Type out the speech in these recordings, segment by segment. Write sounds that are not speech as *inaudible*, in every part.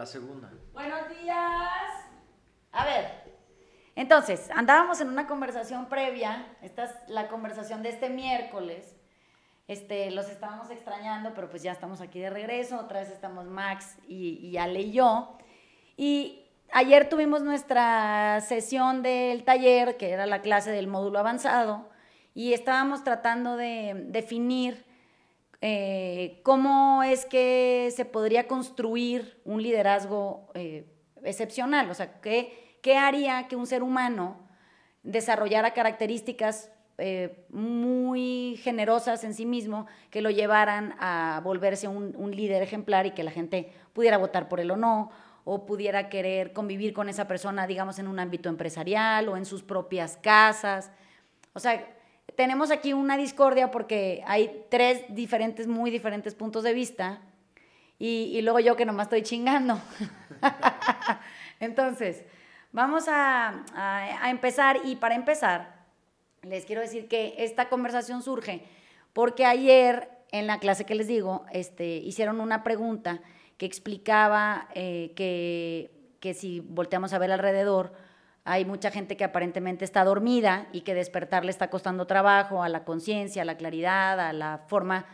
La segunda. Buenos días. A ver, entonces, andábamos en una conversación previa, esta es la conversación de este miércoles, este, los estábamos extrañando, pero pues ya estamos aquí de regreso, otra vez estamos Max y, y Ale y yo, y ayer tuvimos nuestra sesión del taller, que era la clase del módulo avanzado, y estábamos tratando de definir eh, cómo es que se podría construir un liderazgo eh, excepcional, o sea, ¿qué, ¿qué haría que un ser humano desarrollara características eh, muy generosas en sí mismo que lo llevaran a volverse un, un, líder ejemplar y que la gente pudiera votar por él o no, o pudiera querer convivir con esa persona, digamos, en un ámbito empresarial o en sus propias casas. O sea, tenemos aquí una discordia porque hay tres diferentes, muy diferentes puntos de vista y, luego yo que nomás estoy chingando. *laughs* Entonces, vamos a, empezar y para empezar, les quiero decir que esta conversación surge porque ayer en la clase que les digo, este, hicieron una pregunta que explicaba eh, que, que si volteamos a ver alrededor, hay mucha gente que aparentemente está dormida y que despertar le está costando trabajo a la conciencia, a la claridad, a la forma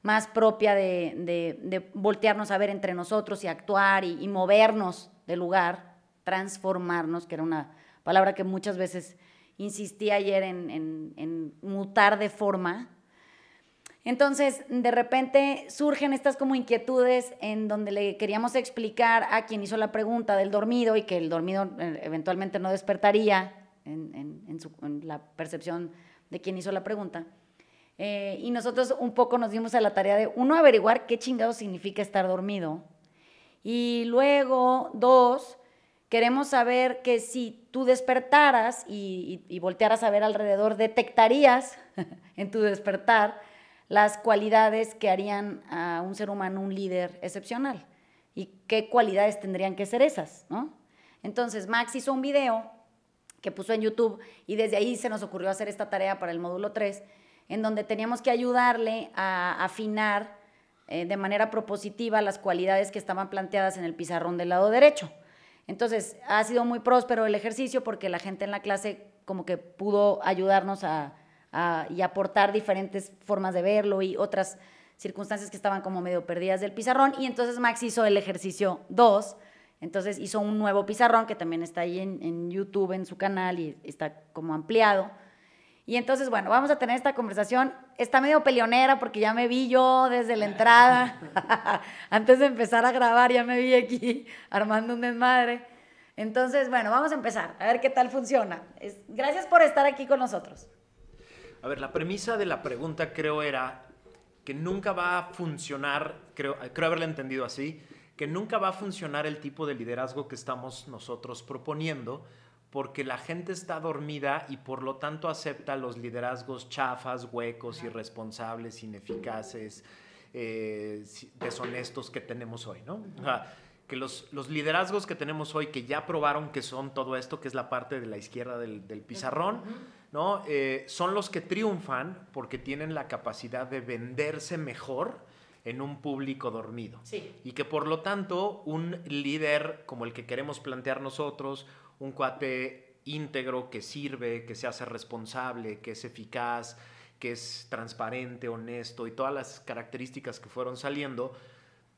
más propia de, de, de, voltearnos a ver entre nosotros y actuar y, movernos del lugar, transformarnos, que era una palabra que muchas veces insistí ayer en mutar de forma, entonces, de repente surgen estas como inquietudes en donde le queríamos explicar a quien hizo la pregunta del dormido y que el dormido eh, eventualmente no despertaría en, la percepción de quien hizo la pregunta. Eh, y nosotros un poco nos dimos a la tarea de, uno, averiguar qué chingado significa estar dormido. Y luego, dos, queremos saber que si tú despertaras y, y, y voltearas a ver alrededor, detectarías *laughs* en tu despertar las cualidades que harían a un ser humano un líder excepcional y qué cualidades tendrían que ser esas, ¿no? Entonces, Max hizo un video que puso en YouTube y desde ahí se nos ocurrió hacer esta tarea para el módulo 3, en donde teníamos que ayudarle a afinar eh, de manera propositiva las cualidades que estaban planteadas en el pizarrón del lado derecho. Entonces, ha sido muy próspero el ejercicio porque la gente en la clase como que pudo ayudarnos a, y aportar diferentes formas de verlo y otras circunstancias que estaban como medio perdidas del pizarrón. Y entonces Max hizo el ejercicio 2, entonces hizo un nuevo pizarrón que también está ahí en, YouTube, en su canal y está como ampliado. Y entonces, bueno, vamos a tener esta conversación. Está medio peleonera porque ya me vi yo desde la entrada. *laughs* Antes de empezar a grabar, ya me vi aquí armando un desmadre. Entonces, bueno, vamos a empezar, a ver qué tal funciona. Gracias por estar aquí con nosotros. A ver, la premisa de la pregunta creo era que nunca va a funcionar, creo, creo haberla entendido así, que nunca va a funcionar el tipo de liderazgo que estamos nosotros proponiendo porque la gente está dormida y por lo tanto acepta los liderazgos chafas, huecos, irresponsables, ineficaces, eh, deshonestos que tenemos hoy, ¿no? O sea, que los, los, liderazgos que tenemos hoy, que ya probaron que son todo esto, que es la parte de la izquierda del, del pizarrón, ¿no? Eh, son los que triunfan porque tienen la capacidad de venderse mejor en un público dormido. Sí. Y que por lo tanto un líder como el que queremos plantear nosotros, un cuate íntegro que sirve, que se hace responsable, que es eficaz, que es transparente, honesto y todas las características que fueron saliendo,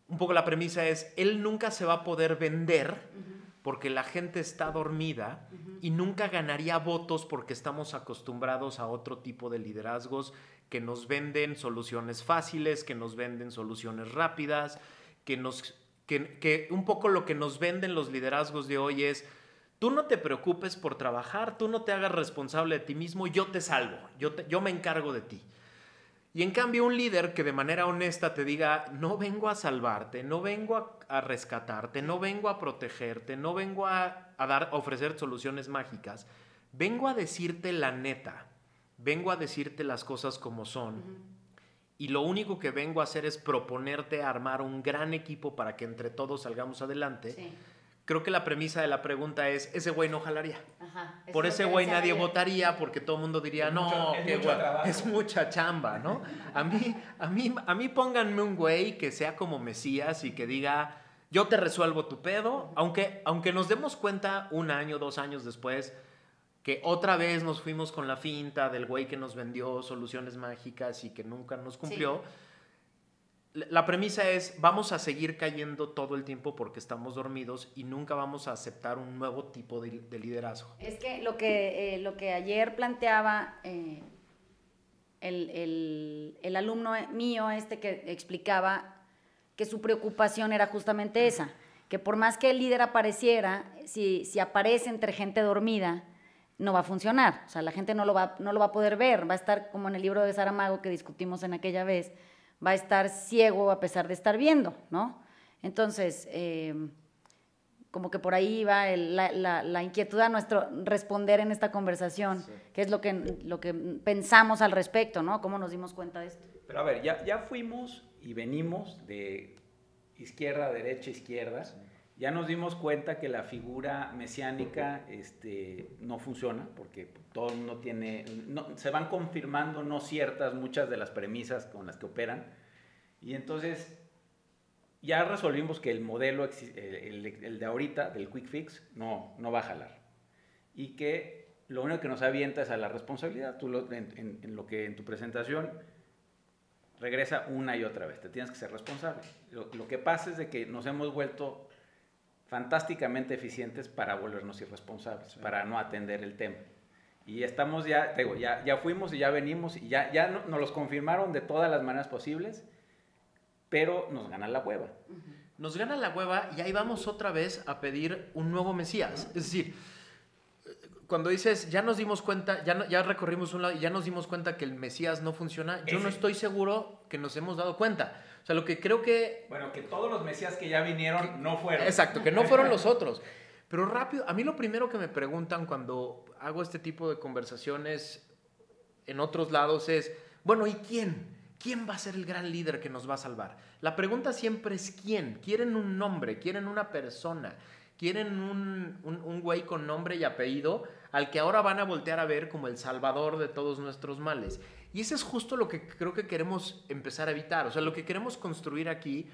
un poco la premisa es, él nunca se va a poder vender uh -huh. Porque la gente está dormida uh -huh. y nunca ganaría votos porque estamos acostumbrados a otro tipo de liderazgos que nos venden soluciones fáciles, que nos venden soluciones rápidas, que nos que, que un poco lo que nos venden los liderazgos de hoy es tú no te preocupes por trabajar, tú no te hagas responsable de ti mismo, yo te salvo, yo, te, yo me encargo de ti. Y en cambio un líder que de manera honesta te diga, no vengo a salvarte, no vengo a, a rescatarte, no vengo a protegerte, no vengo a, a, dar, a ofrecer soluciones mágicas, vengo a decirte la neta, vengo a decirte las cosas como son. Uh -huh. Y lo único que vengo a hacer es proponerte armar un gran equipo para que entre todos salgamos adelante. Sí creo que la premisa de la pregunta es, ese güey no jalaría. Ajá, Por ese güey nadie votaría porque todo el mundo diría, es no, mucho, es, mucho es, mucha chamba, ¿no? A mí, a, mí, a mí pónganme un güey que sea como Mesías y que diga, yo te resuelvo tu pedo, aunque, aunque nos demos cuenta un año, dos años después, que otra vez nos fuimos con la finta del güey que nos vendió soluciones mágicas y que nunca nos cumplió. La premisa es, vamos a seguir cayendo todo el tiempo porque estamos dormidos y nunca vamos a aceptar un nuevo tipo de, liderazgo. Es que lo que, eh, lo que ayer planteaba eh, el, el, el, alumno mío, este que explicaba que su preocupación era justamente esa, que por más que el líder apareciera, si, si aparece entre gente dormida, no va a funcionar. O sea, la gente no lo, va, no lo va a poder ver. Va a estar como en el libro de Saramago que discutimos en aquella vez. Va a estar ciego a pesar de estar viendo, ¿no? Entonces, eh, como que por ahí va la, inquietud a nuestro responder en esta conversación, que es lo que, lo que pensamos al respecto, ¿no? ¿Cómo nos dimos cuenta de esto? Pero a ver, ya, ya fuimos y venimos de izquierda, derecha, izquierda ya nos dimos cuenta que la figura mesiánica este, no funciona, porque todo el mundo tiene, se van confirmando no ciertas muchas de las premisas con las que operan, y entonces ya resolvimos que el modelo, el, de ahorita, del quick fix, no, no va a jalar, y que lo único que nos avienta es a la responsabilidad, tú en, lo que en tu presentación regresa una y otra vez, te tienes que ser responsable. Lo, lo que pasa es de que nos hemos vuelto fantásticamente eficientes para volvernos irresponsables, para no atender el tema. Y estamos ya, digo, ya, ya fuimos y ya venimos y ya, ya no, nos los confirmaron de todas las maneras posibles, pero nos gana la hueva. Nos gana la hueva y ahí vamos otra vez a pedir un nuevo Mesías. Es decir, cuando dices, ya nos dimos cuenta, ya, ya recorrimos un lado y ya nos dimos cuenta que el Mesías no funciona, yo no estoy seguro que nos hemos dado cuenta. Sea, lo que creo que... Bueno, que todos los mesías que ya vinieron no fueron. Exacto, que no fueron los *laughs* otros. Pero rápido, a mí lo primero que me preguntan cuando hago este tipo de conversaciones en otros lados es, bueno, ¿y quién? ¿Quién va a ser el gran líder que nos va a salvar? La pregunta siempre es quién. Quieren un nombre, quieren una persona, quieren un, un, un güey con nombre y apellido al que ahora van a voltear a ver como el salvador de todos nuestros males. Y eso es justo lo que creo que queremos empezar a evitar. O sea, lo que queremos construir aquí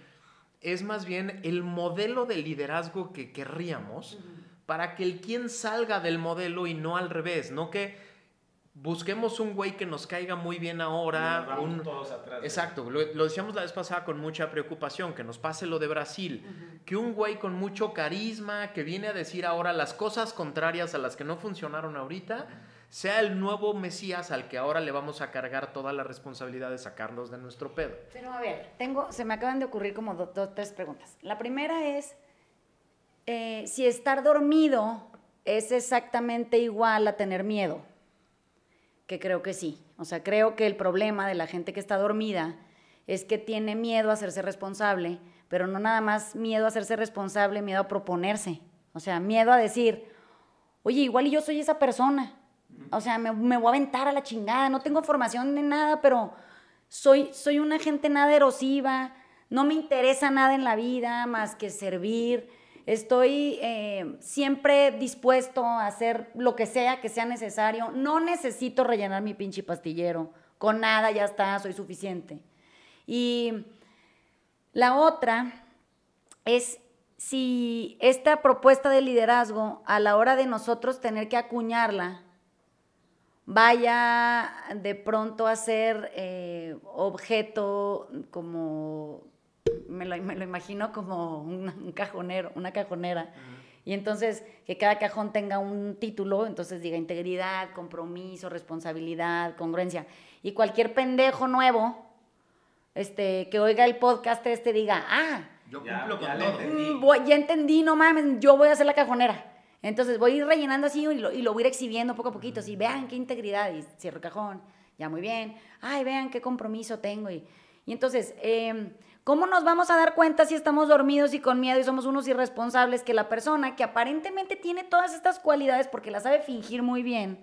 es más bien el modelo de liderazgo que querríamos para que el quien salga del modelo y no al revés, no que busquemos un güey que nos caiga muy bien ahora. Un... Todos atrás, Exacto, lo, decíamos la vez pasada con mucha preocupación, que nos pase lo de Brasil, que un güey con mucho carisma, que viene a decir ahora las cosas contrarias a las que no funcionaron ahorita sea el nuevo Mesías al que ahora le vamos a cargar toda la responsabilidad de sacarnos de nuestro pedo. Pero a ver, tengo, se me acaban de ocurrir como dos, tres preguntas. La primera es, eh, si estar dormido es exactamente igual a tener miedo, que creo que sí. O sea, creo que el problema de la gente que está dormida es que tiene miedo a hacerse responsable, pero no nada más miedo a hacerse responsable, miedo a proponerse. O sea, miedo a decir, oye, igual yo soy esa persona o sea, me, voy a aventar a la chingada, no tengo formación ni nada, pero soy, soy una gente nada erosiva, no me interesa nada en la vida más que servir. Estoy eh, siempre dispuesto a hacer lo que sea que sea necesario. No necesito rellenar mi pinche pastillero. Con nada ya está, soy suficiente. Y la otra es si esta propuesta de liderazgo, a la hora de nosotros tener que acuñarla, vaya de pronto a ser eh, objeto como, me lo, imagino como un, cajonero, una cajonera. Y entonces que cada cajón tenga un título, entonces diga integridad, compromiso, responsabilidad, congruencia. Y cualquier pendejo nuevo este, que oiga el podcast este diga, ah, yo cumplo con todo. Mm, ya entendí, no mames, yo voy a ser la cajonera. Entonces voy a ir rellenando así y lo, voy a ir exhibiendo poco a poquito. Así, vean qué integridad. Y cierro cajón. Ya muy bien. Ay, vean qué compromiso tengo. Y, entonces, em, ¿cómo nos vamos a dar cuenta si estamos dormidos y con miedo y somos unos irresponsables que la persona que aparentemente tiene todas estas cualidades porque las sabe fingir muy bien,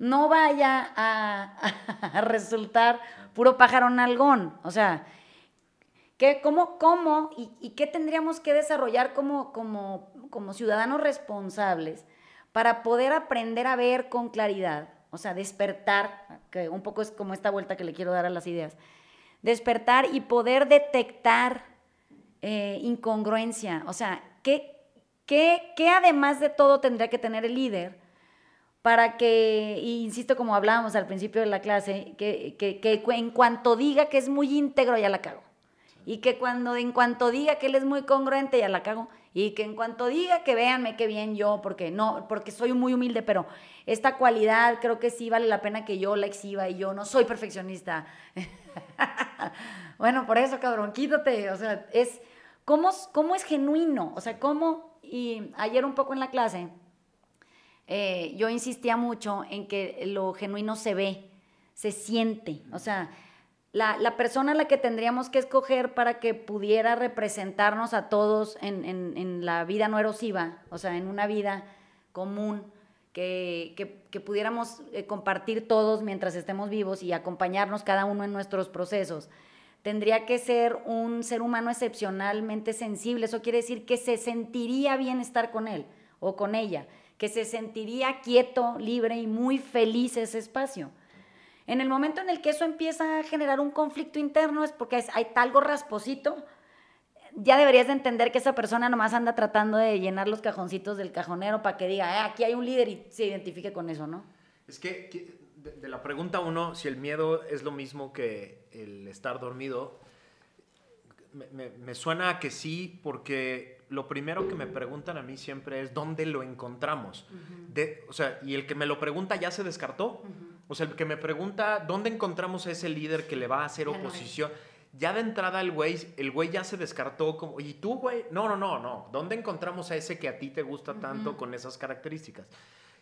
no vaya a, *laughs* resultar puro pájaro nalgón? O sea, ¿qué, ¿cómo, cómo y, qué tendríamos que desarrollar como, como como ciudadanos responsables para poder aprender a ver con claridad, o sea, despertar, que un poco es como esta vuelta que le quiero dar a las ideas, despertar y poder detectar eh, incongruencia. O sea, ¿qué, qué, ¿qué además de todo tendría que tener el líder? para que, insisto como hablábamos al principio de la clase, que, que, que, en cuanto diga que es muy íntegro ya la cago. Y que cuando en cuanto diga que él es muy congruente ya la cago. Y que en cuanto diga que véanme qué bien yo, porque no, porque soy muy humilde, pero esta cualidad creo que sí vale la pena que yo la exhiba y yo no soy perfeccionista. *laughs* bueno, por eso, cabrón, quítate. O sea, es, ¿cómo, cómo es genuino? O sea, ¿cómo? Y ayer un poco en la clase, eh, yo insistía mucho en que lo genuino se ve, se siente. O sea, la, la, persona a la que tendríamos que escoger para que pudiera representarnos a todos en, en, en la vida no erosiva, o sea, en una vida común, que, que, pudiéramos eh, compartir todos mientras estemos vivos y acompañarnos cada uno en nuestros procesos. Tendría que ser un ser humano excepcionalmente sensible. Eso quiere decir que se sentiría bien estar con él o con ella que se sentiría quieto, libre y muy feliz ese espacio. En el momento en el que eso empieza a generar un conflicto interno es porque hay algo rasposito, ya deberías de entender que esa persona nomás anda tratando de llenar los cajoncitos del cajonero para que diga, ah, aquí hay un líder y se identifique con eso, ¿no? Es que de, la pregunta uno, si el miedo es lo mismo que el estar dormido, me, me suena a que sí, porque lo primero que me preguntan a mí siempre es dónde lo encontramos. de, o sea, y el que me lo pregunta ya se descartó. O sea, el que me pregunta dónde encontramos a ese líder que le va a hacer oposición. Ya de entrada el güey, el güey ya se descartó como, ¿y tú, güey? No, no, no, no. ¿Dónde encontramos a ese que a ti te gusta tanto con esas características?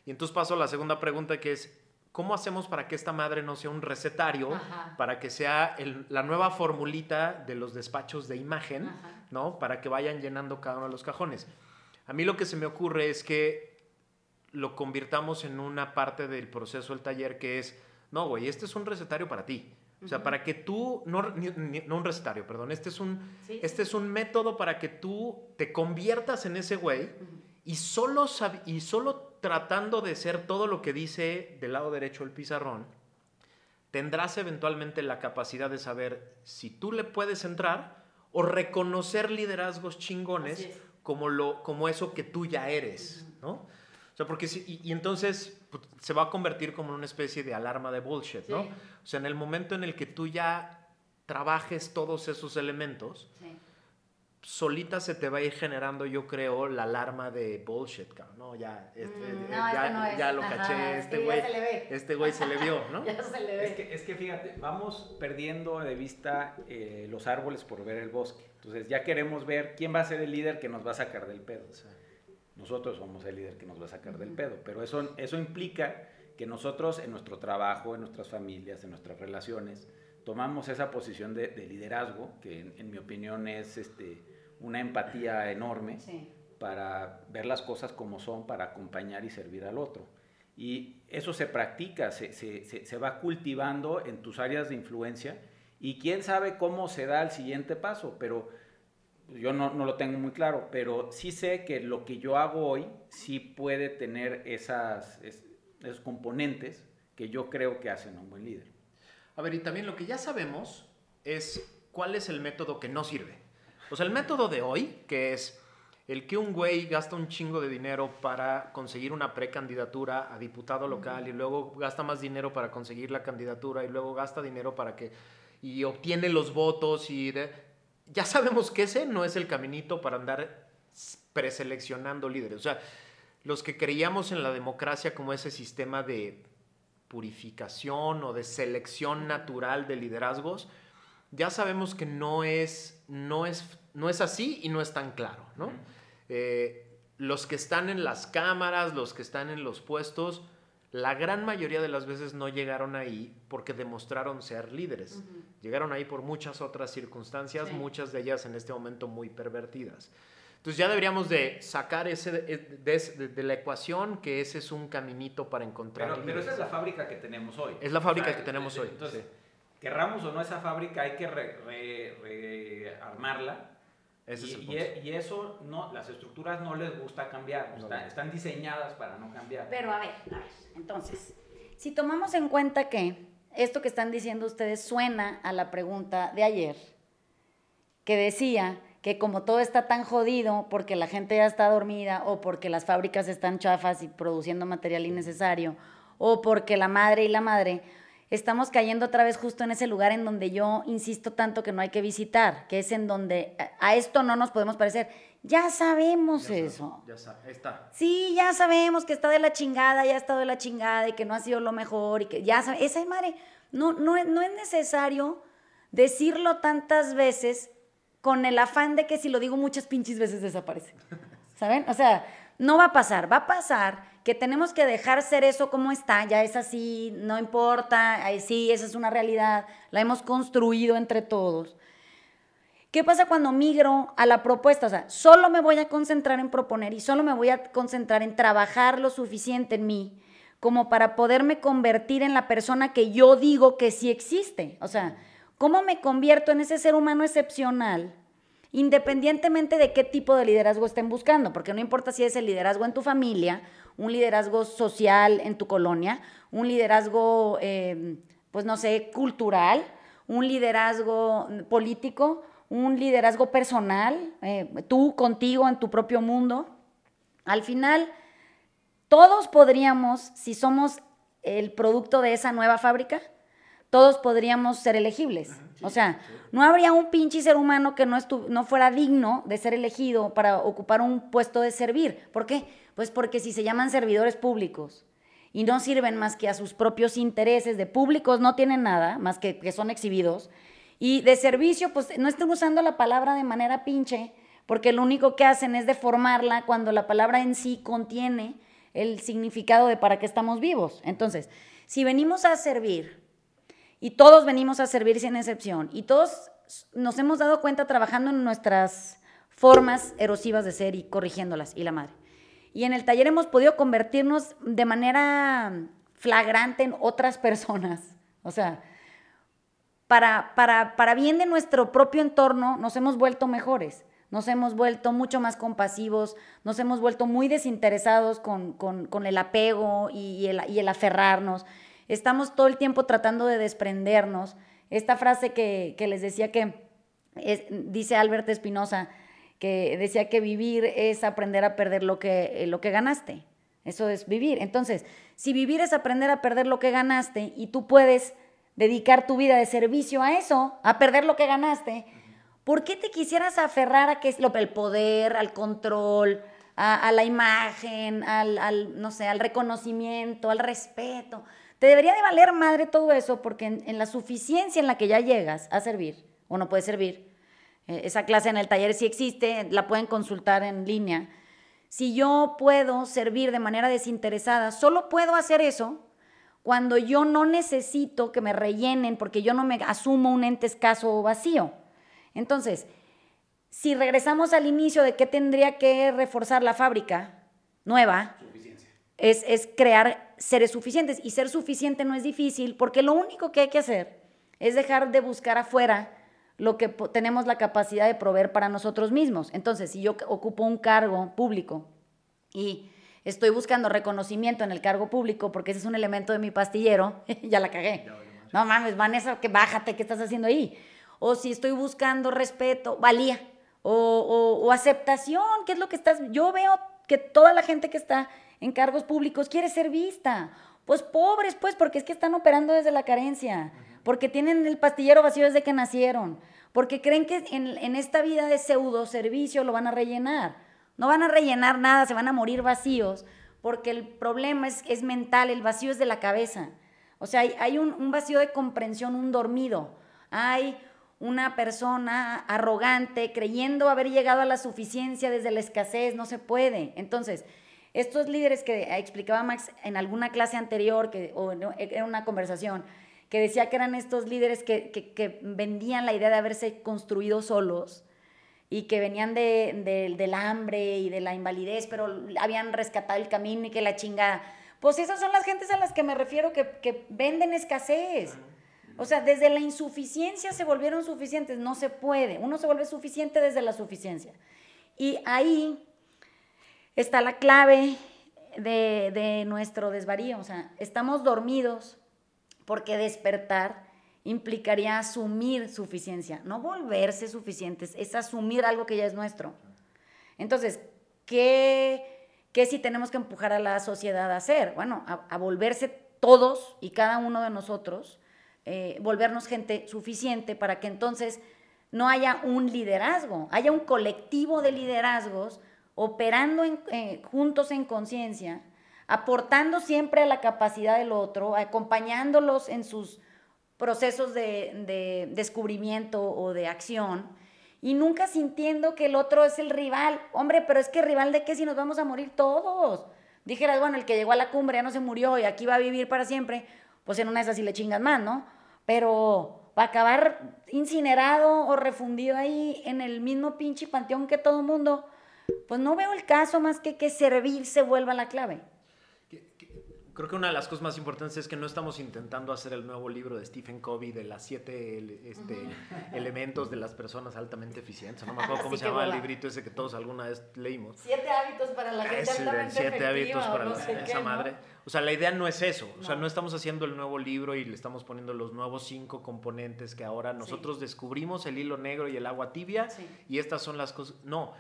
Y entonces paso a la segunda pregunta que es, ¿cómo hacemos para que esta madre no sea un recetario, para que sea la nueva formulita de los despachos de imagen, ¿no? Para que vayan llenando cada uno de los cajones. A mí lo que se me ocurre es que lo convirtamos en una parte del proceso del taller que es, no, güey, este es un recetario para ti. O sea, para que tú, no, no, un recetario, perdón, este es un, este es un método para que tú te conviertas en ese güey y solo, y solo tratando de ser todo lo que dice del lado derecho el pizarrón, tendrás eventualmente la capacidad de saber si tú le puedes entrar o reconocer liderazgos chingones como, lo, como eso que tú ya eres, ¿no? O sea, porque si, y, entonces pues, se va a convertir como en una especie de alarma de bullshit, ¿no? O sea, en el momento en el que tú ya trabajes todos esos elementos, solita se te va a ir generando, yo creo, la alarma de bullshit, cabrón. No, ya, este, mm, ya, ya lo caché, este güey, este güey se le vio, ¿no? *laughs* ya se le ve. Es que, es que fíjate, vamos perdiendo de vista eh, los árboles por ver el bosque. Entonces ya queremos ver quién va a ser el líder que nos va a sacar del pedo. Nosotros somos el líder que nos va a sacar del pedo, pero eso, eso implica que nosotros en nuestro trabajo, en nuestras familias, en nuestras relaciones, tomamos esa posición de, liderazgo, que en, en, mi opinión es este, una empatía enorme para ver las cosas como son, para acompañar y servir al otro. Y eso se practica, se, se, se, va cultivando en tus áreas de influencia y quién sabe cómo se da el siguiente paso, pero yo no, no, lo tengo muy claro, pero sí sé que lo que yo hago hoy sí puede tener esas, esos componentes que yo creo que hacen a un buen líder. A ver, y también lo que ya sabemos es cuál es el método que no sirve. O sea, el método de hoy, que es el que un güey gasta un chingo de dinero para conseguir una precandidatura a diputado local y luego gasta más dinero para conseguir la candidatura y luego gasta dinero para que y obtiene los votos y ya sabemos que ese no es el caminito para andar preseleccionando líderes. O sea, los que creíamos en la democracia como ese sistema de purificación o de selección natural de liderazgos, ya sabemos que no es, no es, no es así y no es tan claro, ¿no? Eh, los que están en las cámaras, los que están en los puestos, la gran mayoría de las veces no llegaron ahí porque demostraron ser líderes. Llegaron ahí por muchas otras circunstancias, muchas de ellas en este momento muy pervertidas. Entonces ya deberíamos de sacar ese de, la ecuación que ese es un caminito para encontrar. Pero, pero, esa es la fábrica que tenemos hoy. Es la fábrica que tenemos hoy. Entonces, querramos o no esa fábrica, hay que rearmarla. Y, y, eso, no, las estructuras no les gusta cambiar, están, diseñadas para no cambiar. Pero a ver, a ver, entonces, si tomamos en cuenta que esto que están diciendo ustedes suena a la pregunta de ayer, que decía que como todo está tan jodido, porque la gente ya está dormida, o porque las fábricas están chafas y produciendo material innecesario, o porque la madre y la madre, estamos cayendo otra vez justo en ese lugar en donde yo insisto tanto que no hay que visitar, que es en donde a esto no nos podemos parecer. Ya sabemos eso. ya está. Sí, ya sabemos que está de la chingada, ya ha estado de la chingada y que no ha sido lo mejor y que ya sabe, esa madre, no, no, no es necesario decirlo tantas veces con el afán de que si lo digo muchas pinches veces desaparece. ¿Saben? O sea, no va a pasar, va a pasar que tenemos que dejar ser eso como está, ya es así, no importa, sí, esa es una realidad, la hemos construido entre todos. ¿Qué pasa cuando migro a la propuesta? O sea, solo me voy a concentrar en proponer y solo me voy a concentrar en trabajar lo suficiente en mí como para poderme convertir en la persona que yo digo que sí existe. O sea, ¿cómo me convierto en ese ser humano excepcional? Independientemente de qué tipo de liderazgo estén buscando, porque no importa si es el liderazgo en tu familia, un liderazgo social en tu colonia, un liderazgo, eh, pues no sé, cultural, un liderazgo político, un liderazgo personal, eh, tú contigo en tu propio mundo. Al final, todos podríamos, si somos el producto de esa nueva fábrica, todos podríamos ser elegibles. o sea, no habría un pinche ser humano que no, no fuera digno de ser elegido para ocupar un puesto de servir. ¿Por qué? Pues porque si se llaman servidores públicos y no sirven más que a sus propios intereses de públicos, no tienen nada más que que son exhibidos, y de servicio, pues no estén usando la palabra de manera pinche, porque lo único que hacen es deformarla cuando la palabra en sí contiene el significado de para qué estamos vivos. Entonces, si venimos a servir, y todos venimos a servir sin excepción, y todos nos hemos dado cuenta trabajando en nuestras formas erosivas de ser y corrigiéndolas, y la madre. Y en el taller hemos podido convertirnos de manera flagrante en otras personas. O sea, para, para, para bien de nuestro propio entorno, nos hemos vuelto mejores, nos hemos vuelto mucho más compasivos, nos hemos vuelto muy desinteresados con, el apego y, el, y el aferrarnos. Estamos todo el tiempo tratando de desprendernos. Esta frase que, les decía que dice Albert Espinosa, que decía que vivir es aprender a perder lo que, lo que ganaste. Eso es vivir. Entonces, si vivir es aprender a perder lo que ganaste y tú puedes dedicar tu vida de servicio a eso, a perder lo que ganaste, ¿por qué te quisieras aferrar a que es el poder, al control, a, la imagen, al, no sé, al reconocimiento, al respeto? Te debería de valer madre todo eso porque en, la suficiencia en la que ya llegas a servir, o no puedes servir, eh, esa clase en el taller sí existe, la pueden consultar en línea. Si yo puedo servir de manera desinteresada, solo puedo hacer eso cuando yo no necesito que me rellenen porque yo no me asumo un ente escaso o vacío. Entonces, si regresamos al inicio de qué tendría que reforzar la fábrica nueva, es, es crear seres suficientes. Y ser suficiente no es difícil porque lo único que hay que hacer es dejar de buscar afuera lo que tenemos la capacidad de proveer para nosotros mismos. Entonces, si yo ocupo un cargo público y estoy buscando reconocimiento en el cargo público porque ese es un elemento de mi pastillero, *laughs* ya la cagué. No mames, Vanessa, que bájate, ¿qué estás haciendo ahí? O si estoy buscando respeto, valía, o, o, aceptación, ¿qué es lo que estás? Yo veo que toda la gente que está en cargos públicos quiere ser vista. Pues pobres, pues, porque es que están operando desde la carencia, porque tienen el pastillero vacío desde que nacieron, porque creen que en, en esta vida de pseudo servicio lo van a rellenar. No van a rellenar nada, se van a morir vacíos, porque el problema es, es mental, el vacío es de la cabeza. O sea, hay, un, un, vacío de comprensión, un dormido. Hay una persona arrogante creyendo haber llegado a la suficiencia desde la escasez, no se puede. Entonces, estos líderes que explicaba Max en alguna clase anterior que, o en una conversación, que decía que eran estos líderes que, que, que vendían la idea de haberse construido solos, y que venían de, del hambre y de la invalidez, pero habían rescatado el camino y que la chinga. Pues esas son las gentes a las que me refiero que, que venden escasez. O sea, desde la insuficiencia se volvieron suficientes. No se puede. Uno se vuelve suficiente desde la suficiencia. Y ahí está la clave de, de nuestro desvarío. O sea, estamos dormidos porque despertar implicaría asumir suficiencia, no volverse suficientes, es asumir algo que ya es nuestro. Entonces, ¿qué, qué si tenemos que empujar a la sociedad a hacer? Bueno, a, volverse todos y cada uno de nosotros, eh, volvernos gente suficiente para que entonces no haya un liderazgo, haya un colectivo de liderazgos operando eh, juntos en conciencia, aportando siempre a la capacidad del otro, acompañándolos en sus procesos de, descubrimiento o de acción y nunca sintiendo que el otro es el rival. Hombre, pero es que rival de qué si nos vamos a morir todos. Dijeras, bueno, el que llegó a la cumbre ya no se murió y aquí va a vivir para siempre, pues en una de esas sí le chingas más, ¿no? Pero para acabar incinerado o refundido ahí en el mismo pinche panteón que todo mundo, pues no veo el caso más que que servir se vuelva la clave. Creo que una de las cosas más importantes es que no estamos intentando hacer el nuevo libro de Stephen Covey de las siete este, elementos de las personas altamente eficientes. No me *laughs* acuerdo cómo se llama el librito ese que todos alguna vez leímos. Siete hábitos para la gente altamente Siete hábitos para esa madre. O sea, la idea no es eso. O sea, no estamos haciendo el nuevo libro y le estamos poniendo los nuevos cinco componentes que ahora nosotros descubrimos, el hilo negro y el agua tibia. Y estas son las cosas. No,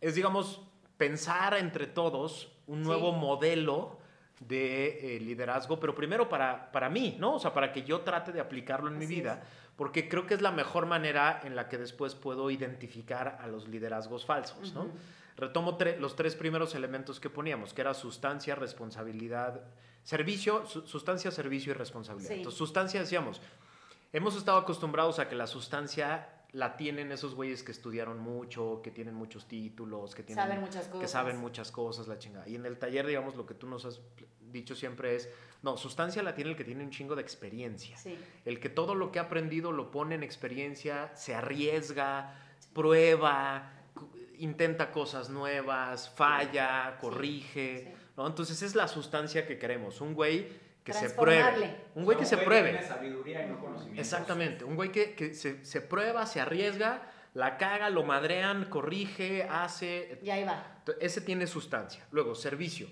es digamos pensar entre todos un nuevo modelo de eh, liderazgo, pero primero para, para mí, ¿no? O sea, para que yo trate de aplicarlo en mi vida, porque creo que es la mejor manera en la que después puedo identificar a los liderazgos falsos, ¿no? Retomo los tres primeros elementos que poníamos, que era sustancia, responsabilidad, servicio, sustancia, servicio y responsabilidad. Entonces, sustancia decíamos, hemos estado acostumbrados a que la sustancia la tienen esos güeyes que estudiaron mucho, que tienen muchos títulos, que tienen saben muchas cosas. que saben muchas cosas, la chingada. Y en el taller, digamos, lo que tú nos has dicho siempre es, no, sustancia la tiene el que tiene un chingo de experiencia. El que todo lo que ha aprendido lo pone en experiencia, se arriesga, prueba, intenta cosas nuevas, falla, corrige, ¿no? Entonces es la sustancia que queremos, un güey que se pruebe. Un güey que se pruebe. sabiduría y no conocimiento. Exactamente. Un güey que, que se, se, prueba, se arriesga, la caga, lo madrean, corrige, hace. Y ahí va. Ese tiene sustancia. Luego, servicio.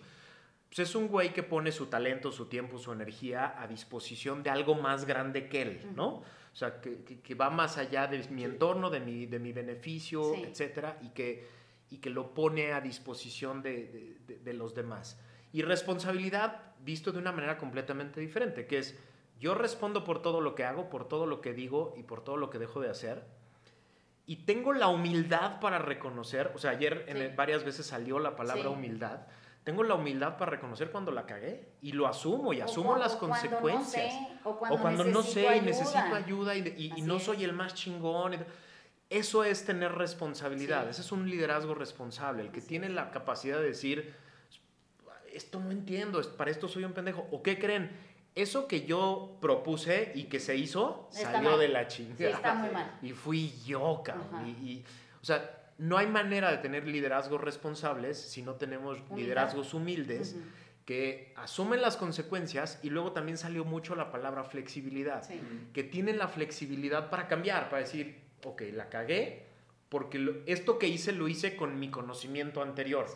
Pues es un güey que pone su talento, su tiempo, su energía a disposición de algo más grande que él, ¿no? O sea, que, que, va más allá de mi entorno, de mi, de mi beneficio, etcétera, y que, y que lo pone a disposición de, de, de los demás. Y responsabilidad visto de una manera completamente diferente, que es yo respondo por todo lo que hago, por todo lo que digo y por todo lo que dejo de hacer. Y tengo la humildad para reconocer, o sea, ayer en varias veces salió la palabra humildad. Tengo la humildad para reconocer cuando la cagué y lo asumo y asumo las consecuencias. o cuando, no sé y necesito ayuda y, y, no soy el más chingón. Eso es tener responsabilidad, ese es un liderazgo responsable, el que tiene la capacidad de decir, esto no entiendo, para esto soy un pendejo. ¿O qué creen? Eso que yo propuse y que se hizo salió de la chingada. está muy mal. Y fui yo, cabrón. Y, o sea, no hay manera de tener liderazgos responsables si no tenemos liderazgos humildes. que asumen las consecuencias y luego también salió mucho la palabra flexibilidad, que tienen la flexibilidad para cambiar, para decir, ok, la cagué, porque esto que hice lo hice con mi conocimiento anterior.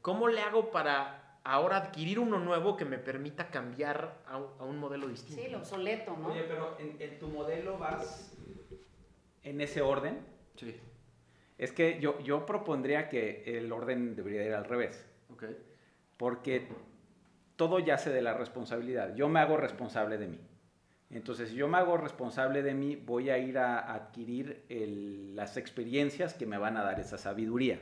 ¿Cómo le hago para ahora adquirir uno nuevo que me permita cambiar a, un modelo distinto. Sí, lo obsoleto, ¿no? Oye, pero en, tu modelo vas en ese orden. Sí. Es que yo, yo propondría que el orden debería ir al revés. Ok. Porque todo yace de la responsabilidad. Yo me hago responsable de mí. Entonces, si yo me hago responsable de mí, voy a ir a adquirir las experiencias que me van a dar esa sabiduría.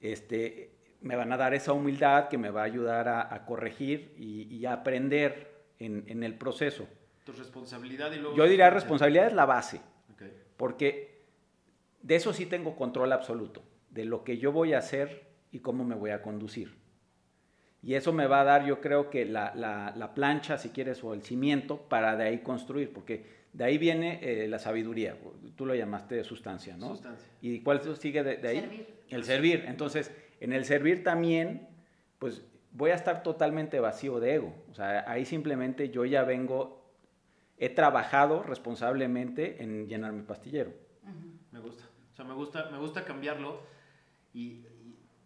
este, me van a dar esa humildad que me va a ayudar a, corregir y, a aprender en, el proceso. Tu responsabilidad y luego... Yo diría responsabilidad es la base, porque de eso sí tengo control absoluto, de lo que yo voy a hacer y cómo me voy a conducir. Y eso me va a dar, yo creo que la, plancha, si quieres, o el cimiento para de ahí construir, porque de ahí viene eh, la sabiduría. Tú lo llamaste de sustancia, ¿no? Sustancia. ¿Y cuál sigue de, de ahí? Servir. El servir. Entonces, en el servir también, pues voy a estar totalmente vacío de ego. O sea, ahí simplemente yo ya vengo, he trabajado responsablemente en llenar mi pastillero. Me gusta. O sea, me gusta, me gusta cambiarlo y,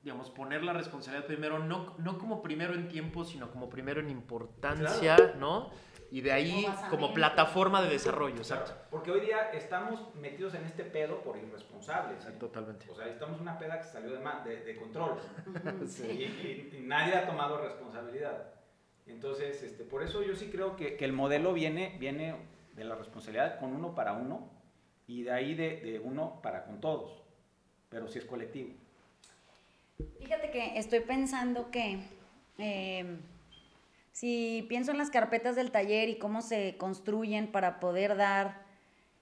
digamos, poner la responsabilidad primero, no, no como primero en tiempo, sino como primero en importancia, ¿no? Y de ahí como, plataforma de desarrollo, exacto. Porque hoy día estamos metidos en este pedo por irresponsables. ¿eh? Totalmente. O sea, estamos en una peda que salió de, de, control. y, nadie ha tomado responsabilidad. Entonces, este, por eso yo sí creo que, que, el modelo viene, viene de la responsabilidad con uno para uno y de ahí de, de uno para con todos. Pero sí es colectivo. Fíjate que estoy pensando que em, si pienso en las carpetas del taller y cómo se construyen para poder dar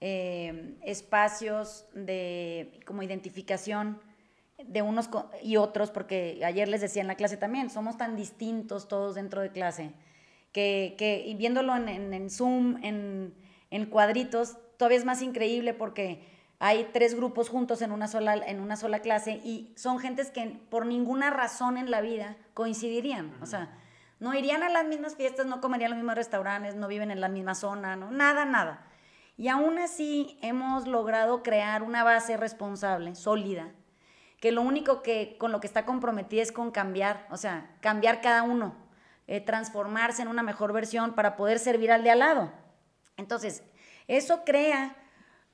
em, espacios de como identificación de unos y otros, porque ayer les decía en la clase también, somos tan distintos todos dentro de clase, que, que y viéndolo en, en, Zoom, en, en cuadritos, todavía es más increíble porque hay tres grupos juntos en una sola, en una sola clase y son gentes que por ninguna razón en la vida coincidirían. O sea, no irían a las mismas fiestas, no comerían los mismos restaurantes, no viven en la misma zona, ¿no? nada, nada. Y aún así hemos logrado crear una base responsable, sólida, que lo único que con lo que está comprometida es con cambiar, o sea, cambiar cada uno, eh, transformarse en una mejor versión para poder servir al de al lado. Entonces, eso crea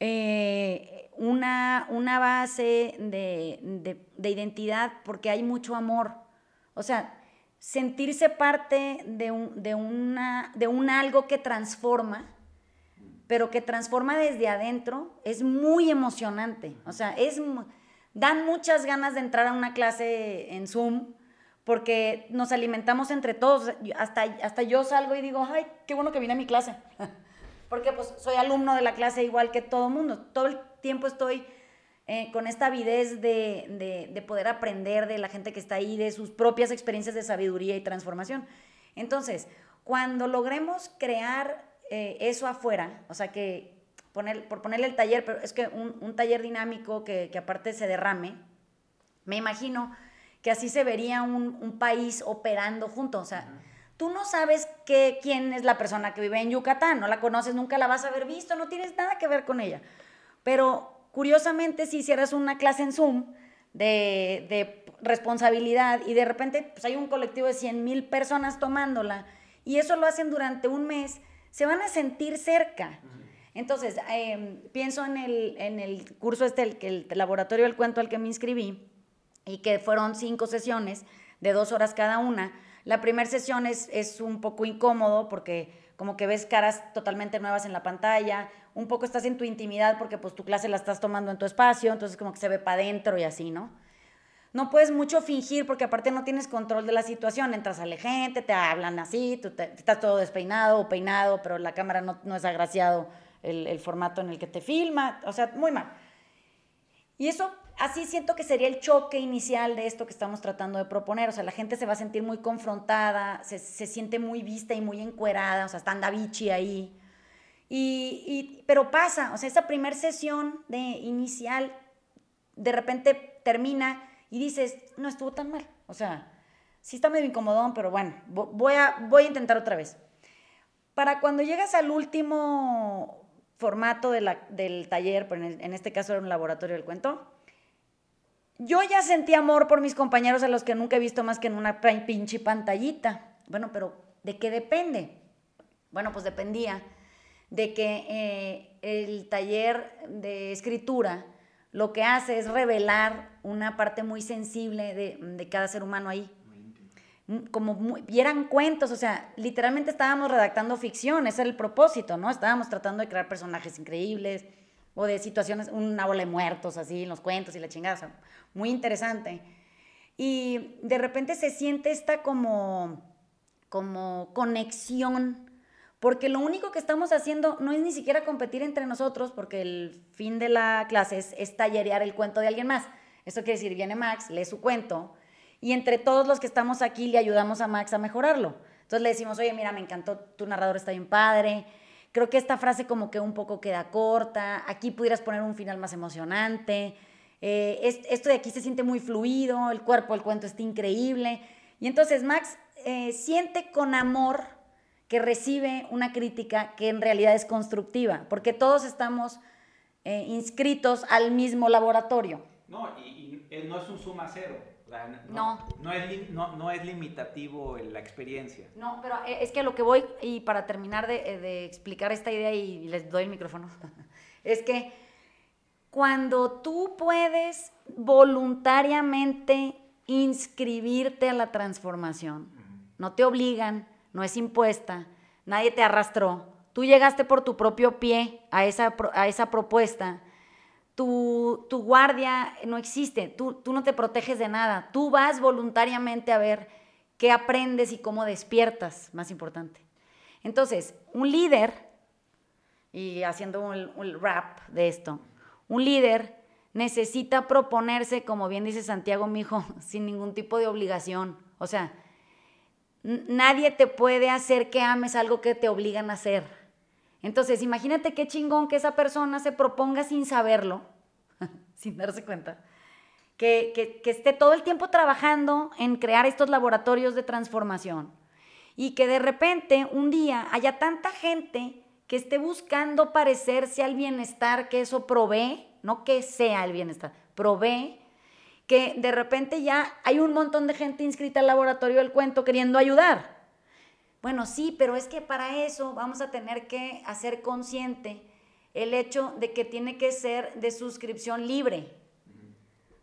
eh, una, una, base de, identidad porque hay mucho amor. O sea, sentirse parte de un, de una, de un algo que transforma, pero que transforma desde adentro, es muy emocionante. O sea, es, dan muchas ganas de entrar a una clase en Zoom porque nos alimentamos entre todos. Hasta, hasta yo salgo y digo, ay, qué bueno que vine a mi clase. *laughs* porque pues soy alumno de la clase igual que todo mundo. Todo el tiempo estoy eh, con esta avidez de, de, poder aprender de la gente que está ahí, de sus propias experiencias de sabiduría y transformación. Entonces, cuando logremos crear eh, eso afuera, o sea que poner, por ponerle el taller, pero es que un, un taller dinámico que, que, aparte se derrame, me imagino que así se vería un, un país operando junto, o sea, Tú no sabes que, quién es la persona que vive en Yucatán, no la conoces, nunca la vas a haber visto, no tienes nada que ver con ella. Pero curiosamente, si hicieras una clase en Zoom de, responsabilidad y de repente pues, hay un colectivo de 100 mil personas tomándola y eso lo hacen durante un mes, se van a sentir cerca. Entonces, em, pienso en el, en el curso este, el, el laboratorio del cuento al que me inscribí, y que fueron cinco sesiones de dos horas cada una la primera sesión es, es un poco incómodo porque como que ves caras totalmente nuevas en la pantalla, un poco estás en tu intimidad porque pues tu clase la estás tomando en tu espacio, entonces como que se ve para adentro y así, ¿no? No puedes mucho fingir porque aparte no tienes control de la situación, entras a la gente, te hablan así, tú estás todo despeinado o peinado, pero la cámara no, no es agraciado el, el formato en el que te filma, o sea, muy mal. Y eso así siento que sería el choque inicial de esto que estamos tratando de proponer. O sea, la gente se va a sentir muy confrontada, se, siente muy vista y muy encuerada, o sea, está Andavichi ahí. Y, pero pasa, o sea, esa primera sesión de inicial de repente termina y dices, no estuvo tan mal. O sea, sí está medio incomodón, pero bueno, voy a, voy a intentar otra vez. Para cuando llegas al último formato del taller, en este caso era un laboratorio del cuento, yo ya sentí amor por mis compañeros a los que nunca he visto más que en una pinche pantallita. Bueno, pero ¿de qué depende? Bueno, pues dependía de que eh, el taller de escritura lo que hace es revelar una parte muy sensible de, cada ser humano ahí. Como y eran cuentos, o sea, literalmente estábamos redactando ficción, ese era el propósito, ¿no? Estábamos tratando de crear personajes increíbles, o de situaciones, una bola de muertos así en los cuentos y la chingada, muy interesante. Y de repente se siente esta como, como conexión, porque lo único que estamos haciendo no es ni siquiera competir entre nosotros, porque el fin de la clase es, es tallerear el cuento de alguien más. Eso quiere decir, viene Max, lee su cuento, y entre todos los que estamos aquí le ayudamos a Max a mejorarlo. Entonces le decimos, oye, mira, me encantó, tu narrador está bien padre, Creo que esta frase como que un poco queda corta, aquí pudieras poner un final más emocionante, eh, esto de aquí se siente muy fluido, el cuerpo el cuento está increíble. Y entonces Max eh, siente con amor que recibe una crítica que en realidad es constructiva, porque todos estamos eh, inscritos al mismo laboratorio. No, y, no es un suma cero. No, no. es, no, es limitativo la experiencia. No, pero eh, es que a lo que voy, y para terminar de, eh, de explicar esta idea y les doy el micrófono, *laughs* es que cuando tú puedes voluntariamente inscribirte a la transformación, no te obligan, no es impuesta, nadie te arrastró, tú llegaste por tu propio pie a esa, a esa propuesta, tu, tu, guardia no existe, tú, tú no te proteges de nada, tú vas voluntariamente a ver qué aprendes y cómo despiertas, más importante. Entonces, un líder, y haciendo un, un rap de esto, un líder necesita proponerse, como bien dice Santiago Mijo, *laughs* sin ningún tipo de obligación. O sea, nadie te puede hacer que ames algo que te obligan a hacer. Entonces, imagínate qué chingón que esa persona se proponga sin saberlo, *laughs* sin darse cuenta, que, que, esté todo el tiempo trabajando en crear estos laboratorios de transformación y que de repente un día haya tanta gente que esté buscando parecerse al bienestar que eso provee, no que sea el bienestar, provee que de repente ya hay un montón de gente inscrita al laboratorio del cuento queriendo ayudar. Bueno, sí, pero es que para eso vamos a tener que hacer consciente el hecho de que tiene que ser de suscripción libre.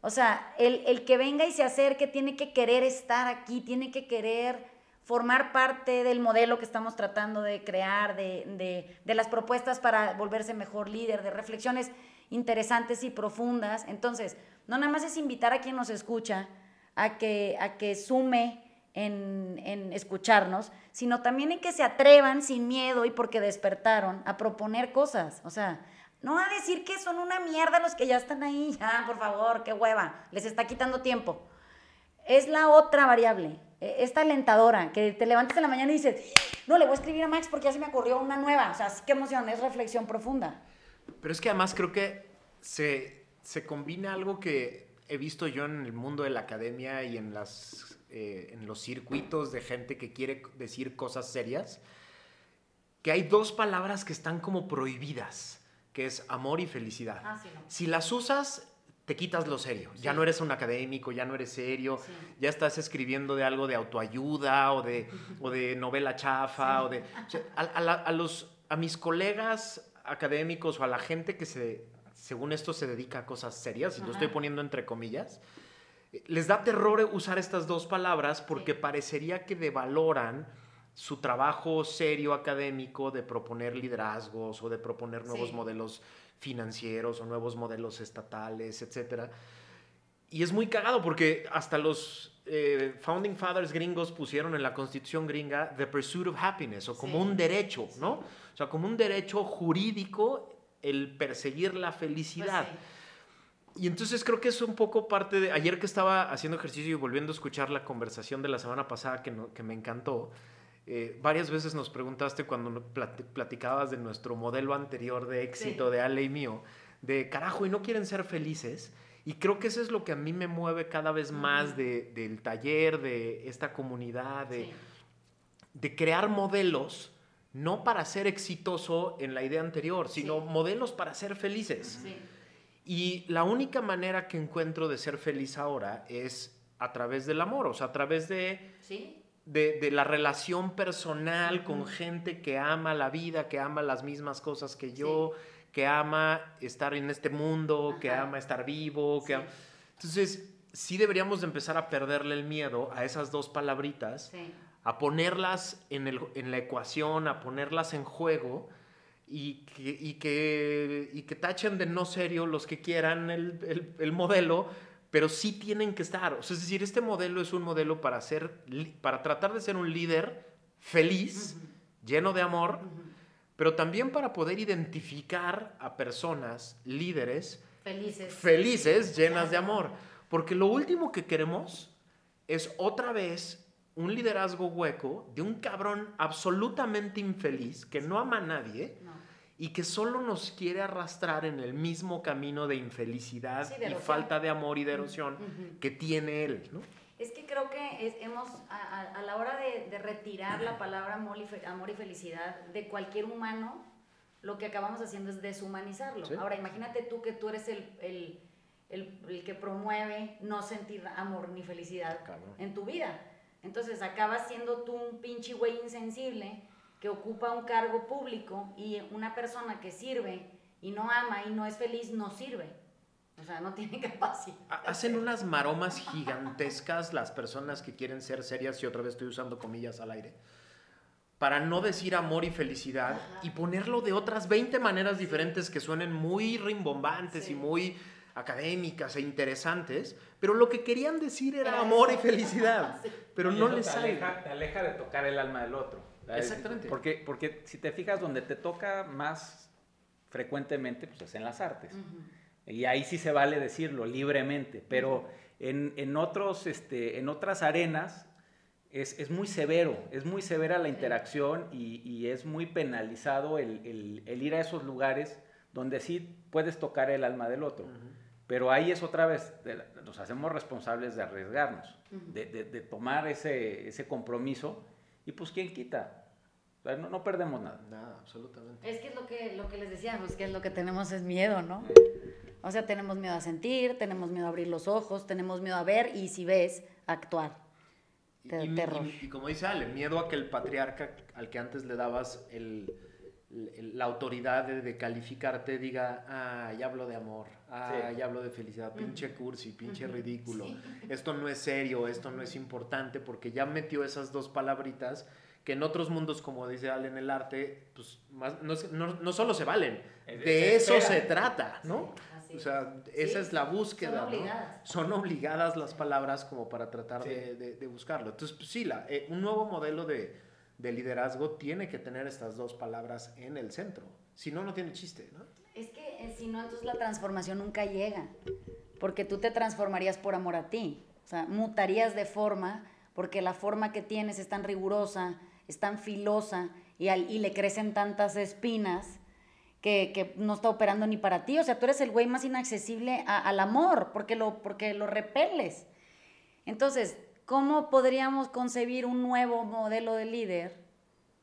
O sea, el, el que venga y se acerque tiene que querer estar aquí, tiene que querer formar parte del modelo que estamos tratando de crear, de, de, de, las propuestas para volverse mejor líder, de reflexiones interesantes y profundas. Entonces, no nada más es invitar a quien nos escucha a que, a que sume en, en, escucharnos, sino también en que se atrevan sin miedo y porque despertaron a proponer cosas. O sea, no a decir que son una mierda los que ya están ahí, *laughs* ya, por favor, qué hueva, les está quitando tiempo. Es la otra variable, e, esta alentadora, que te levantes en la mañana y dices, no, le voy a escribir a Max porque ya se me ocurrió una nueva. O sea, qué emoción, es reflexión profunda. Pero es que además creo que se, se combina algo que he visto yo en el mundo de la academia y en, las, eh, en los circuitos de gente que quiere decir cosas serias, que hay dos palabras que están como prohibidas, que es amor y felicidad. Ah, sí, no. Si las usas, te quitas lo serio. Ya no eres un académico, ya no eres serio, ya estás escribiendo de algo de autoayuda o de, o de novela chafa. O de, a, a, los, a mis colegas académicos o a la gente que se, según esto, se dedica a cosas serias, y lo estoy poniendo entre comillas, les da terror usar estas dos palabras porque parecería que devaloran su trabajo serio académico de proponer liderazgos o de proponer nuevos modelos financieros o nuevos modelos estatales, etc. Y es muy cagado porque hasta los eh, founding fathers gringos pusieron en la constitución gringa the pursuit of happiness o como un derecho, ¿no? O sea, como un derecho jurídico el perseguir la felicidad. Pues y entonces creo que es un poco parte de... Ayer que estaba haciendo ejercicio y volviendo a escuchar la conversación de la semana pasada que, que me encantó, eh, varias veces nos preguntaste cuando platicabas de nuestro modelo anterior de éxito de Ale y mío, de carajo, y no quieren ser felices. Y creo que eso es lo que a mí me mueve cada vez más de, del taller, de esta comunidad, de, de crear modelos no para ser exitoso en la idea anterior, sino modelos para ser felices. Y la única manera que encuentro de ser feliz ahora es a través del amor, o sea, a través de, de, la relación personal con gente que ama la vida, que ama las mismas cosas que yo, que ama estar en este mundo, que ama estar vivo. Que Entonces, sí deberíamos de empezar a perderle el miedo a esas dos palabritas a ponerlas en, el, en, la ecuación, a ponerlas en juego y que, y que, y que tachen de no serio los que quieran el, el, modelo, pero sí tienen que estar. es decir, este modelo es un modelo para, ser, para tratar de ser un líder feliz, lleno de amor, pero también para poder identificar a personas, líderes, felices, felices llenas de amor. Porque lo último que queremos es otra vez un liderazgo hueco de un cabrón absolutamente infeliz que no ama a nadie y que solo nos quiere arrastrar en el mismo camino de infelicidad y falta de amor y de erosión que tiene él. ¿no? Es que creo que hemos, a, la hora de, retirar la palabra amor y, felicidad de cualquier humano, lo que acabamos haciendo es deshumanizarlo. Ahora, imagínate tú que tú eres el el, el que promueve no sentir amor ni felicidad en tu vida. Entonces acabas siendo tú un pinche güey insensible que ocupa un cargo público y una persona que sirve y no ama y no es feliz no sirve. O sea, no tiene *laughs* capacidad. Ha- Hacen unas maromas gigantescas las personas que quieren ser serias, y otra vez estoy usando comillas al aire, para no decir amor y felicidad y ponerlo de otras 20 maneras diferentes que suenen muy rimbombantes Sí. y muy académicas e interesantes, pero lo que querían decir era Era amor y felicidad, *laughs* Sí. pero Y no les sale. aleja, te aleja de tocar el alma del otro. ¿sabes? Exactamente. Porque, porque si te fijas, donde te toca más frecuentemente, pues es en las artes. Y ahí sí se vale decirlo libremente, pero en, en otros, este, en otras arenas es, es muy severo, es muy severa la interacción y, y es muy penalizado el, el- el ir a esos lugares donde sí puedes tocar el alma del otro. Pero ahí es otra vez, de nos hacemos responsables de arriesgarnos, de, de- de tomar ese, ese compromiso y pues quién quita. No, no perdemos nada. Nada, absolutamente. Es que es lo que, lo que les decíamos, que es lo que tenemos es miedo, ¿no? O sea, tenemos miedo a sentir, tenemos miedo a abrir los ojos, tenemos miedo a ver y si ves, actuar. Te- y- terror. y- y como dice Ale, miedo a que el patriarca al que antes le dabas el- la autoridad de, de calificarte diga, ah, ya hablo de amor, ah, Sí. ya hablo de felicidad, pinche cursi, pinche ridículo, sí. esto no es serio, esto no es importante, porque ya metió esas dos palabritas que en otros mundos, como dice Ale en el arte, pues más- no, no- no solo se valen, de se eso se trata, ¿no? Así O sea, esa Sí, es la búsqueda. son ¿no? obligadas. Son obligadas las palabras como para tratar Sí. de, de- de buscarlo. Entonces, pues, sí, la, eh, un nuevo modelo de, de liderazgo tiene que tener estas dos palabras en el centro. Si no, no tiene chiste, ¿no? Es que eh, si no, entonces la transformación nunca llega, porque tú te transformarías por amor a ti, o sea, mutarías de forma, porque la forma que tienes es tan rigurosa, es tan filosa y, al- y le crecen tantas espinas que, que no está operando ni para ti, o sea, tú eres el güey más inaccesible al amor, porque lo, porque lo repeles. Entonces, ¿cómo podríamos concebir un nuevo modelo de líder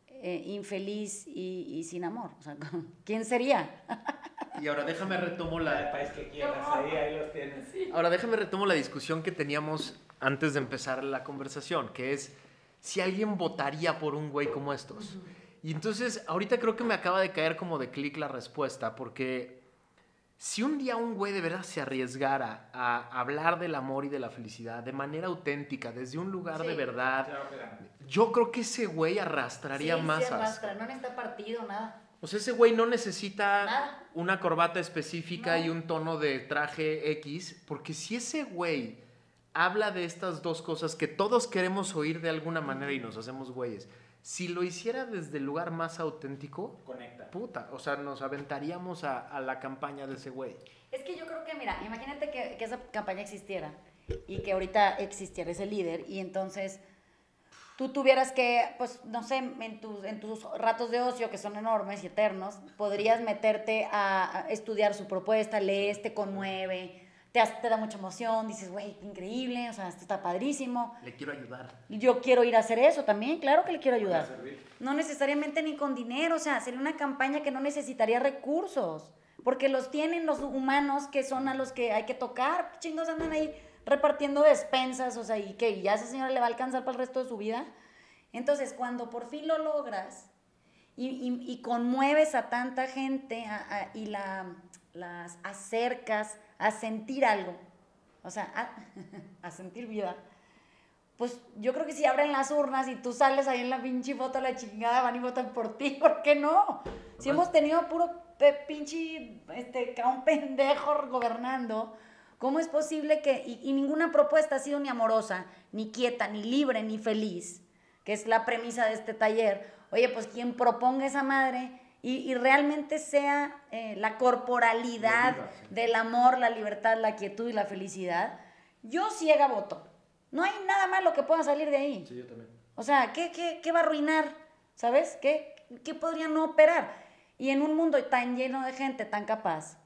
eh, infeliz y, y sin amor? O sea, ¿quién sería? Y ahora déjame retomo El la, país que quieras, ahí, ahí los tienes. ahora déjame retomo la discusión que teníamos antes de empezar la conversación, que es si alguien votaría por un güey como estos. Y entonces, ahorita creo que me acaba de caer como de clic la respuesta, porque si un día un güey de verdad se arriesgara a hablar del amor y de la felicidad de manera auténtica, desde un lugar de Sí. verdad, yo creo que ese güey arrastraría Sí, sí masas. arrastra, no necesita partido, nada. O sea, ese güey no necesita Nada. una corbata específica No. y un tono de traje X, porque si ese güey habla de estas dos cosas que todos queremos oír de alguna manera y nos hacemos güeyes, si lo hiciera desde el lugar más auténtico, Conecta. puta, o sea, nos aventaríamos a, a la campaña de ese güey. Es que yo creo que, mira, imagínate que, que esa campaña existiera y que ahorita existiera ese líder y entonces tú tuvieras que, pues, no sé, en tus, en tus ratos de ocio, que son enormes y eternos, podrías meterte a, a estudiar su propuesta, lees, te conmueve, te, te da mucha emoción, dices, güey, qué increíble, o sea, esto está padrísimo. Le quiero ayudar. Yo quiero ir a hacer eso también, claro que le quiero ayudar. No necesariamente ni con dinero, o sea, sería una campaña que no necesitaría recursos, porque los tienen los humanos que son a los que hay que tocar, chingos andan ahí repartiendo despensas, o sea, y que ya esa señora le va a alcanzar para el resto de su vida. Entonces, cuando por fin lo logras y, y- y conmueves a tanta gente a- a- y la, las acercas a sentir algo, o sea, a, *laughs* a sentir vida, pues yo creo que si abren las urnas y tú sales ahí en la pinche foto la chingada, van y votan por ti, *laughs* ¿por qué no? Si hemos tenido puro pinche, este, un pendejo gobernando, ¿cómo es posible que, y, y ninguna propuesta ha sido ni amorosa, ni quieta, ni libre, ni feliz, que es la premisa de este taller? Oye, pues quien proponga esa madre y, y realmente sea eh, la corporalidad del amor, la libertad, la quietud y la felicidad, yo ciega voto. No hay nada malo que pueda salir de ahí. Sí, yo también. O sea, ¿qué, qué, qué va a arruinar? ¿Sabes? ¿Qué, ¿Qué podría no operar? Y en un mundo tan lleno de gente tan capaz,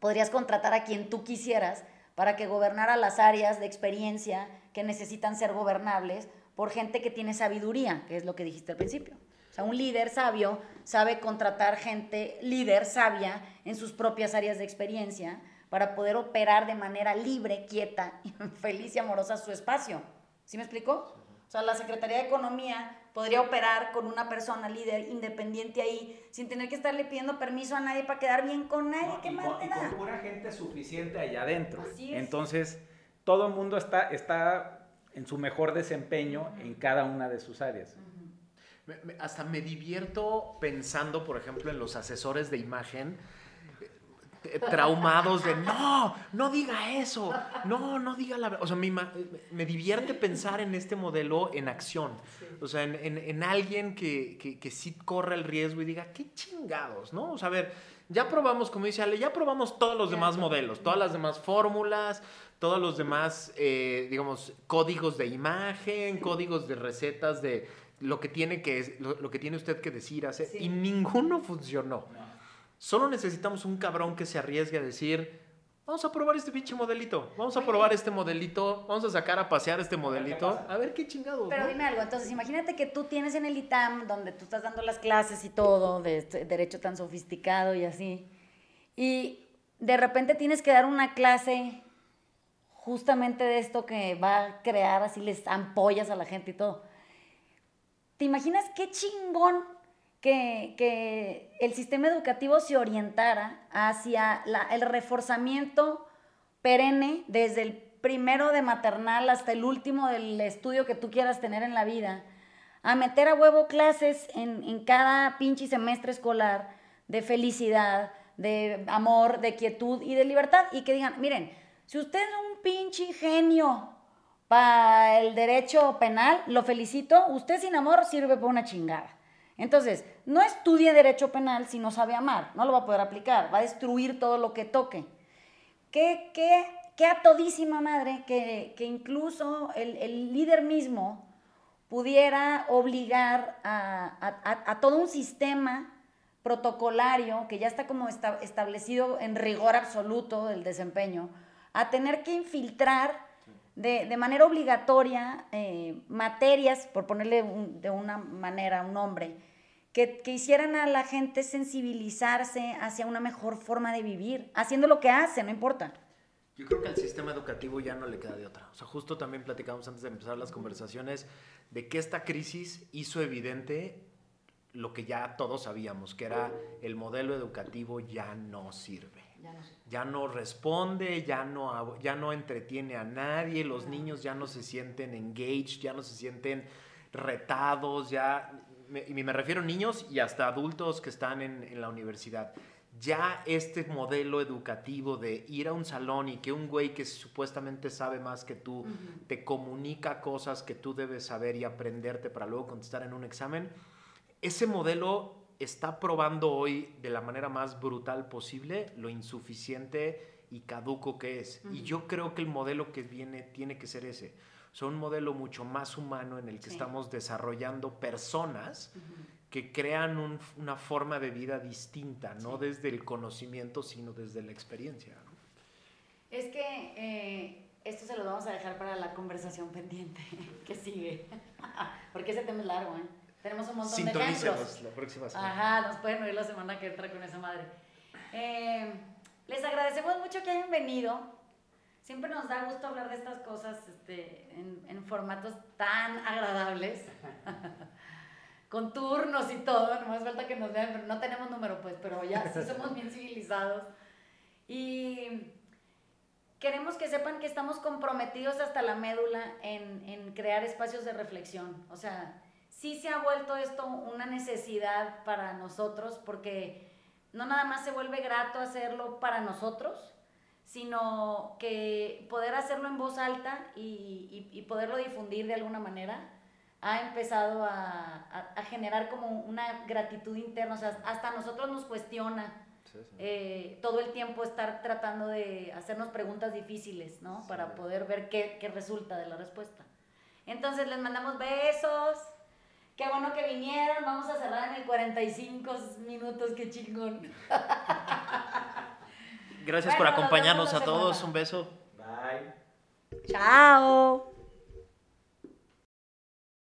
podrías contratar a quien tú quisieras para que gobernara las áreas de experiencia que necesitan ser gobernables por gente que tiene sabiduría, que es lo que dijiste al principio. O sea, un líder sabio sabe contratar gente líder sabia en sus propias áreas de experiencia para poder operar de manera libre, quieta, *laughs* feliz y amorosa su espacio. ¿Sí me explicó? O sea, la Secretaría de Economía podría operar con una persona líder independiente ahí, sin tener que estarle pidiendo permiso a nadie para quedar bien con nadie. ¿Qué más con, da? con pura gente suficiente allá adentro. Así es. Entonces, todo el mundo está, está en su mejor desempeño en cada una de sus áreas. Me- me- hasta me divierto pensando, por ejemplo, en los asesores de imagen eh, traumados de no, no diga eso, no, no diga la verdad. O sea, me, ima- me divierte pensar en este modelo en acción. O sea, en, en- en alguien que, que, que sí corre el riesgo y diga, qué chingados, ¿no? O sea, a ver, ya probamos, como dice Ale, ya probamos todos los demás modelos, todas las demás fórmulas, todos los demás, eh, digamos, códigos de imagen, códigos de recetas de lo que tiene que lo, lo que tiene usted que decir hacer Sí. y ninguno funcionó. Solo necesitamos un cabrón que se arriesgue a decir, vamos a probar este pinche modelito, vamos a Oye. probar este modelito, vamos a sacar a pasear este modelito, a ver qué chingados. Pero ¿no? dime algo, entonces imagínate que tú tienes en el ITAM, donde tú estás dando las clases y todo, de este derecho tan sofisticado y así, y de repente tienes que dar una clase justamente de esto que va a crear así les ampollas a la gente y todo. ¿Te imaginas qué chingón que, que el sistema educativo se orientara hacia el reforzamiento perenne desde el primero de maternal hasta el último del estudio que tú quieras tener en la vida, a meter a huevo clases en, en cada pinche semestre escolar de felicidad, de amor, de quietud y de libertad. Y que digan, miren, si usted es un pinche genio para el derecho penal, lo felicito, usted sin amor sirve para una chingada. Entonces, no estudie derecho penal si no sabe amar, no lo va a poder aplicar, va a destruir todo lo que toque. Qué, qué, qué a madre que, que incluso el, el líder mismo pudiera obligar a- a todo un sistema protocolario que ya está como esta- establecido en rigor absoluto del desempeño, a tener que infiltrar de, de manera obligatoria eh, materias, por ponerle un- de una manera un nombre, que, que hicieran a la gente sensibilizarse hacia una mejor forma de vivir, haciendo lo que hace, no importa. Yo creo que al sistema educativo ya no le queda de otra. O sea, justo también platicamos antes de empezar las conversaciones de que esta crisis hizo evidente lo que ya todos sabíamos, que era el modelo educativo ya no sirve. Ya no responde, ya no, ya no entretiene a nadie, los niños ya no se sienten engaged, ya no se sienten retados, ya, me, y me refiero a niños y hasta adultos que están en, en la universidad. Ya este modelo educativo de ir a un salón y que un güey que supuestamente sabe más que tú te comunica cosas que tú debes saber y aprenderte para luego contestar en un examen, ese modelo está probando hoy de la manera más brutal posible lo insuficiente y caduco que es. Y yo creo que el modelo que viene tiene que ser ese. O sea, un modelo mucho más humano en el que Sí. estamos desarrollando personas que crean un- una forma de vida distinta, no desde el conocimiento, sino desde la experiencia. ¿no? Es que eh, esto se lo vamos a dejar para la conversación pendiente *laughs* que sigue. *laughs* Porque ese tema es largo, ¿eh? Tenemos un montón de ejemplos. La próxima semana. Ajá, nos pueden oír la semana que entra con esa madre. Eh, les agradecemos mucho que hayan venido. Siempre nos da gusto hablar de estas cosas este, en, en formatos tan agradables. *laughs* con turnos y todo, no más falta que nos vean, pero no tenemos número, pues, pero ya sí *laughs* somos bien civilizados. Y queremos que sepan que estamos comprometidos hasta la médula en, en crear espacios de reflexión. O sea, sí se ha vuelto esto una necesidad para nosotros porque no nada más se vuelve grato hacerlo para nosotros, sino que poder hacerlo en voz alta y, y- y poderlo difundir de alguna manera ha empezado a, a- a generar como una gratitud interna, o sea, hasta nosotros nos cuestiona Sí, sí. eh, todo el tiempo estar tratando de hacernos preguntas difíciles, ¿no? Para poder ver qué, qué resulta de la respuesta. Entonces les mandamos besos. Qué bueno que vinieron. Vamos a cerrar en el 45 minutos. Qué chingón. Gracias por Bueno, acompañarnos a todos. semana. Un beso. Bye. Chao.